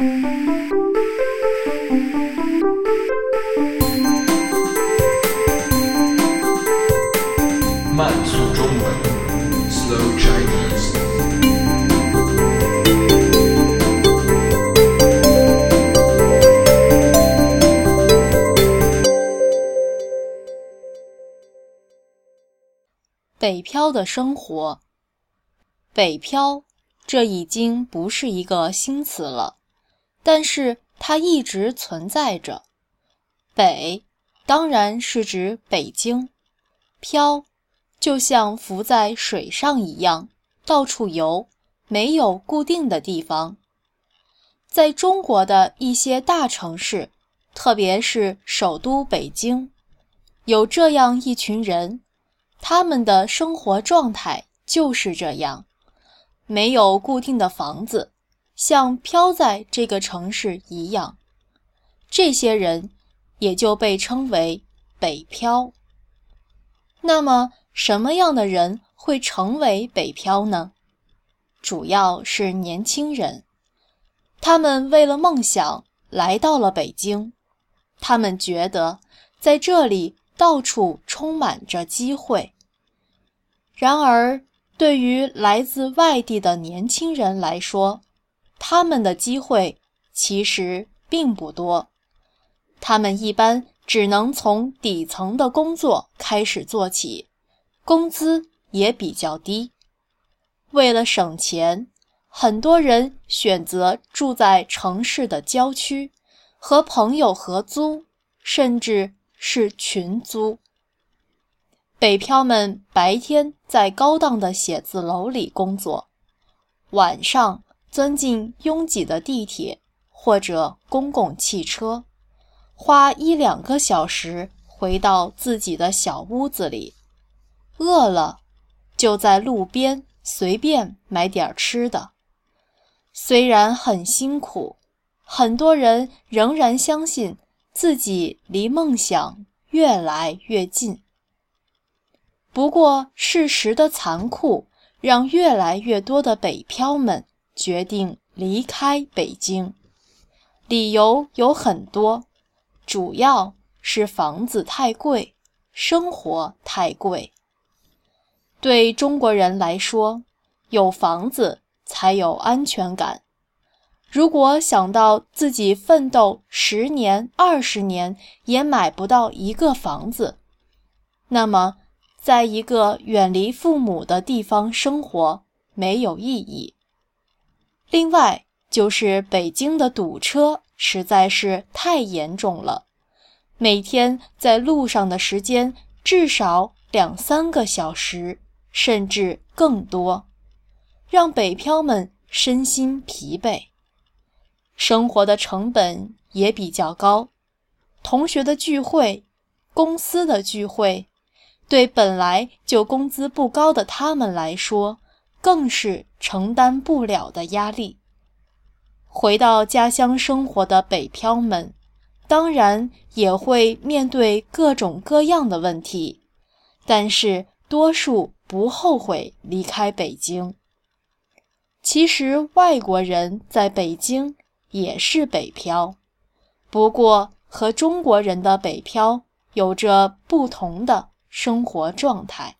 慢速中文，Slow Chinese。北漂的生活，北漂，这已经不是一个新词了，但是它一直存在着。北，当然是指北京。漂，就像浮在水上一样，到处游，没有固定的地方。在中国的一些大城市，特别是首都北京，有这样一群人。他们的生活状态就是这样，没有固定的房子，像飘在这个城市一样。这些人也就被称为北漂。那么，什么样的人会成为北漂呢？主要是年轻人，他们为了梦想来到了北京，他们觉得在这里。到处充满着机会。然而，对于来自外地的年轻人来说，他们的机会其实并不多。他们一般只能从底层的工作开始做起，工资也比较低。为了省钱，很多人选择住在城市的郊区，和朋友合租，甚至。是群租。北漂们白天在高档的写字楼里工作，晚上钻进拥挤的地铁或者公共汽车，花一两个小时回到自己的小屋子里。饿了，就在路边随便买点吃的。虽然很辛苦，很多人仍然相信。自己离梦想越来越近。不过，事实的残酷让越来越多的北漂们决定离开北京。理由有很多，主要是房子太贵，生活太贵。对中国人来说，有房子才有安全感。如果想到自己奋斗十年、二十年也买不到一个房子，那么在一个远离父母的地方生活没有意义。另外，就是北京的堵车实在是太严重了，每天在路上的时间至少两三个小时，甚至更多，让北漂们身心疲惫。生活的成本也比较高，同学的聚会、公司的聚会，对本来就工资不高的他们来说，更是承担不了的压力。回到家乡生活的北漂们，当然也会面对各种各样的问题，但是多数不后悔离开北京。其实，外国人在北京。也是北漂，不过和中国人的北漂有着不同的生活状态。